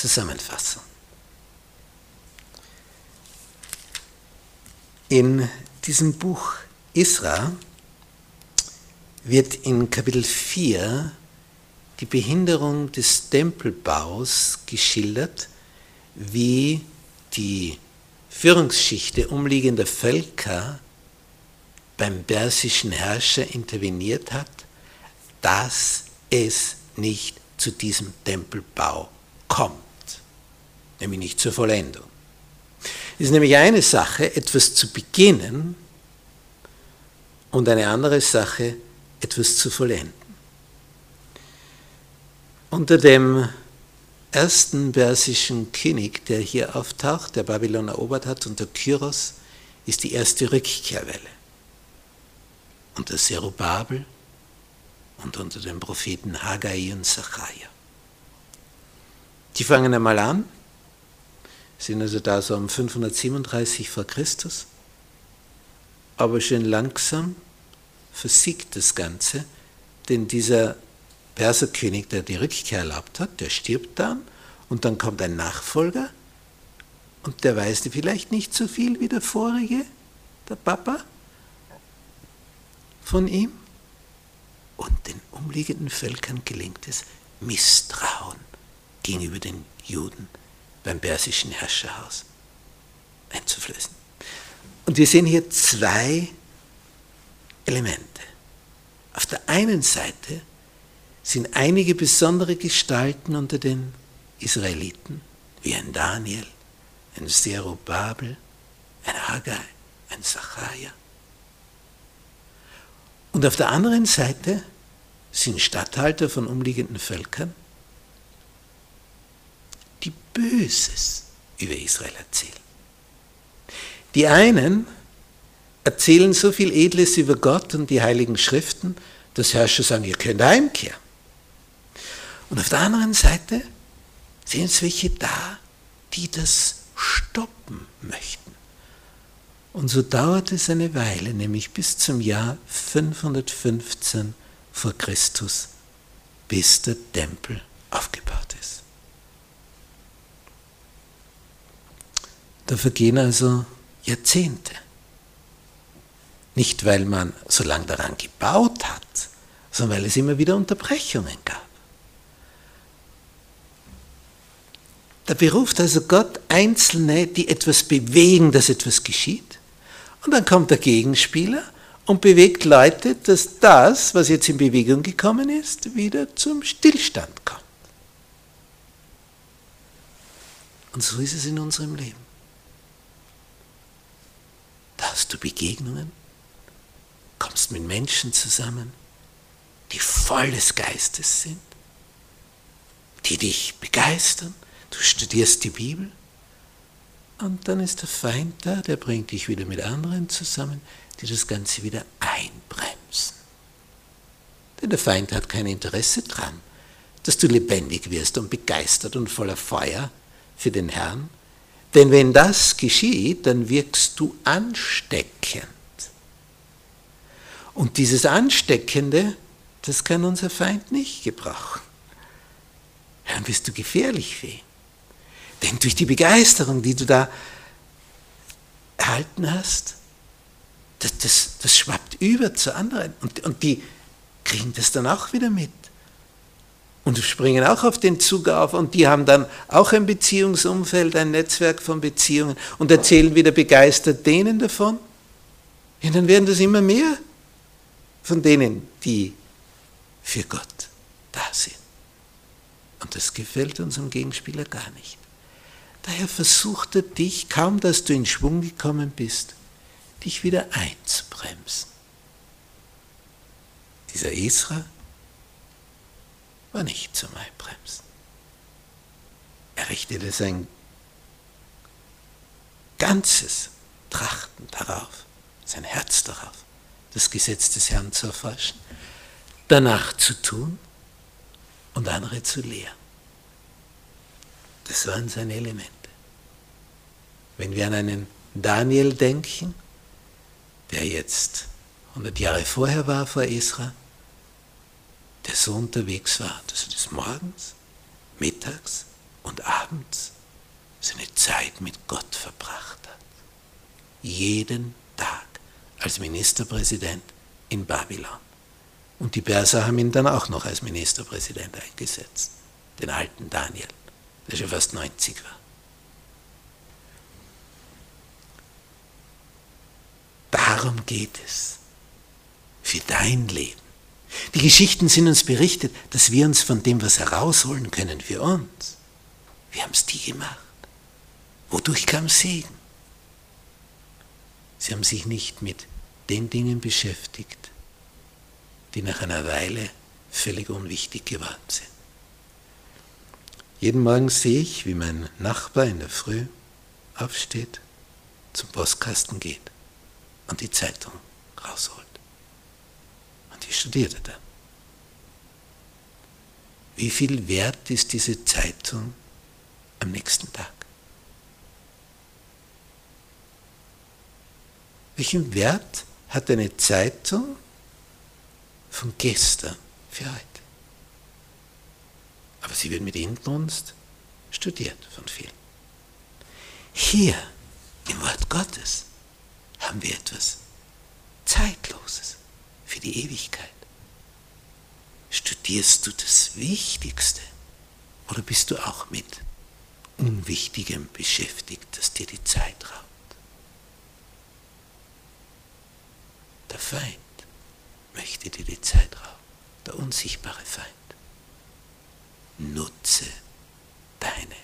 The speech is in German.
Zusammenfassung. In diesem Buch Isra wird in Kapitel 4 die Behinderung des Tempelbaus geschildert, wie die Führungsschicht umliegender Völker beim persischen Herrscher interveniert hat, dass es nicht zu diesem Tempelbau kommt, nämlich nicht zur Vollendung. Es ist nämlich eine Sache, etwas zu beginnen und eine andere Sache, etwas zu vollenden. Unter dem ersten persischen König, der hier auftaucht, der Babylon erobert hat, unter Kyros, ist die erste Rückkehrwelle. Unter Zerubabel und unter den Propheten Haggai und Zachariah. Die fangen einmal an, sind also da so um 537 vor Christus, aber schön langsam versiegt das Ganze, denn dieser Perserkönig, der die Rückkehr erlaubt hat, der stirbt dann und dann kommt ein Nachfolger und der weiß vielleicht nicht so viel wie der vorige, der Papa von ihm. Und den umliegenden Völkern gelingt es, Misstrauen gegenüber den Juden beim persischen Herrscherhaus einzuflößen. Und wir sehen hier zwei Elemente. Auf der einen Seite sind einige besondere Gestalten unter den Israeliten, wie ein Daniel, ein Zerubabel, ein Haggai, ein Zachariah. Und auf der anderen Seite sind Statthalter von umliegenden Völkern, die Böses über Israel erzählen. Die einen erzählen so viel Edles über Gott und die heiligen Schriften, dass Herrscher sagen, ihr könnt heimkehren. Und auf der anderen Seite sind es welche da, die das stoppen möchten. Und so dauert es eine Weile, nämlich bis zum Jahr 515 vor Christus, bis der Tempel aufgebaut ist. Da vergehen also Jahrzehnte. Nicht, weil man so lange daran gebaut hat, sondern weil es immer wieder Unterbrechungen gab. Da beruft also Gott Einzelne, die etwas bewegen, dass etwas geschieht. Und dann kommt der Gegenspieler und bewegt Leute, dass das, was jetzt in Bewegung gekommen ist, wieder zum Stillstand kommt. Und so ist es in unserem Leben. Hast du Begegnungen, kommst mit Menschen zusammen, die voll des Geistes sind, die dich begeistern, Du studierst die Bibel und dann ist der Feind da, der bringt dich wieder mit anderen zusammen, die das Ganze wieder einbremsen. Denn der Feind hat kein Interesse dran, dass du lebendig wirst und begeistert und voller Feuer für den Herrn. Denn wenn das geschieht, dann wirkst du ansteckend. Und dieses Ansteckende, das kann unser Feind nicht gebrauchen. Dann bist du gefährlich für ihn. Denn durch die Begeisterung, die du da erhalten hast, das, das, das schwappt über zu anderen. Und, und die kriegen das dann auch wieder mit. Und springen auch auf den Zug auf und die haben dann auch ein Beziehungsumfeld, ein Netzwerk von Beziehungen und erzählen wieder begeistert denen davon. Ja, dann werden das immer mehr von denen, die für Gott da sind. Und das gefällt unserem Gegenspieler gar nicht. Daher versucht er dich, kaum dass du in Schwung gekommen bist, dich wieder einzubremsen. Dieser Esra war nicht zum Einbremsen. Er richtete sein ganzes Trachten darauf, sein Herz darauf, das Gesetz des Herrn zu erforschen, danach zu tun und andere zu lehren. Das waren seine Elemente. Wenn wir an einen Daniel denken, der jetzt 100 Jahre vorher war vor Esra, der so unterwegs war, dass er des Morgens, mittags und abends Zeit mit Gott verbracht hat. Jeden Tag als Ministerpräsident in Babylon. Und die Perser haben ihn dann auch noch als Ministerpräsident eingesetzt, den alten Daniel, der schon fast 90 war. Darum geht es. Für dein Leben. Die Geschichten sind uns berichtet, dass wir uns von dem was herausholen können für uns. Wir haben es die gemacht. Wodurch kam Segen? Sie haben sich nicht mit den Dingen beschäftigt, die nach einer Weile völlig unwichtig geworden sind. Jeden Morgen sehe ich, wie mein Nachbar in der Früh aufsteht, zum Postkasten geht und die Zeitung rausholt. Und ich studierte da. Wie viel wert ist diese Zeitung am nächsten Tag? Welchen Wert hat eine Zeitung von gestern für heute? Aber sie wird mit Inbrunst studiert von vielen. Hier im Wort Gottes haben wir etwas Zeitloses für die Ewigkeit. Studierst du das Wichtigste oder bist du auch mit Unwichtigem beschäftigt, das dir die Zeit raubt? Der Feind möchte dir die Zeit rauben, der unsichtbare Feind. Nutze deine